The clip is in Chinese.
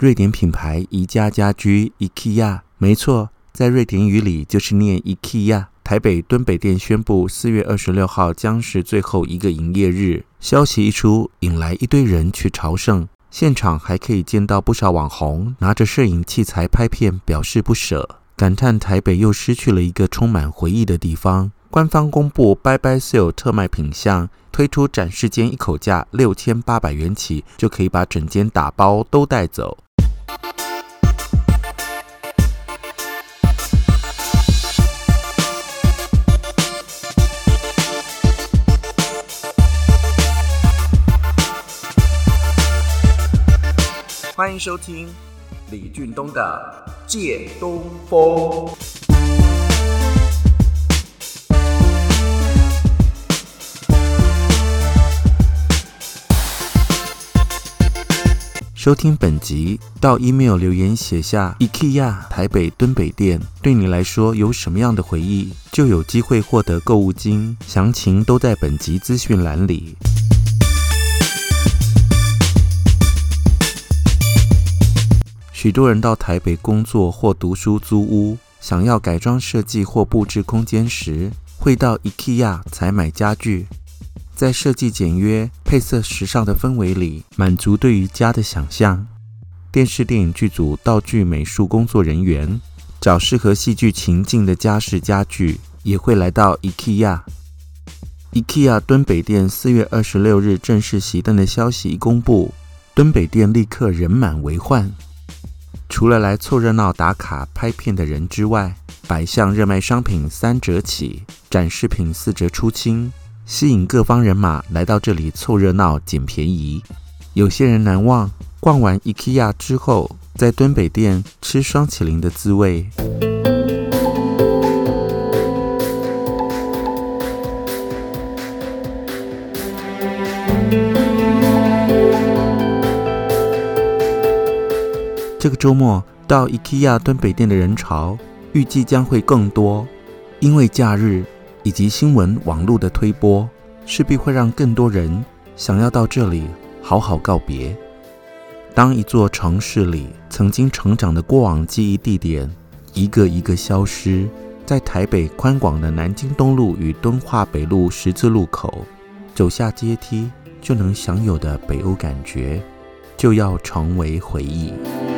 瑞典品牌宜家家居 IKEA，没错，在瑞典语里就是念 IKEA。台北敦北店宣布，四月二十六号将是最后一个营业日。消息一出，引来一堆人去朝圣，现场还可以见到不少网红拿着摄影器材拍片，表示不舍，感叹台北又失去了一个充满回忆的地方。官方公布拜拜 sale 特卖品相，推出展示间一口价六千八百元起，就可以把整间打包都带走。欢迎收听李俊东的《借东风》。收听本集到 email 留言写下“ IKEA 台北敦北店”，对你来说有什么样的回忆，就有机会获得购物金。详情都在本集资讯栏里。许多人到台北工作或读书租屋，想要改装设计或布置空间时，会到 IKEA 采买家具，在设计简约、配色时尚的氛围里，满足对于家的想象。电视电影剧组道具美术工作人员找适合戏剧情境的家饰家具，也会来到 IKEA。IKEA 敦北店四月二十六日正式熄灯的消息一公布，敦北店立刻人满为患。除了来凑热闹、打卡、拍片的人之外，百项热卖商品三折起，展示品四折出清，吸引各方人马来到这里凑热闹、捡便宜。有些人难忘逛完 IKEA 之后，在敦北店吃双麒麟的滋味。这个周末到 IKEA 北店的人潮，預計將會更多，因為假日以及新聞網路的推波，势必會讓更多人想要到這裡好好告別。當一座城市裡曾經成長的過往記憶地點，一個一個消失，在台北寬廣的南京東路與敦化北路十字路口，走下階梯就能享有的北歐感覺，就要成為回憶。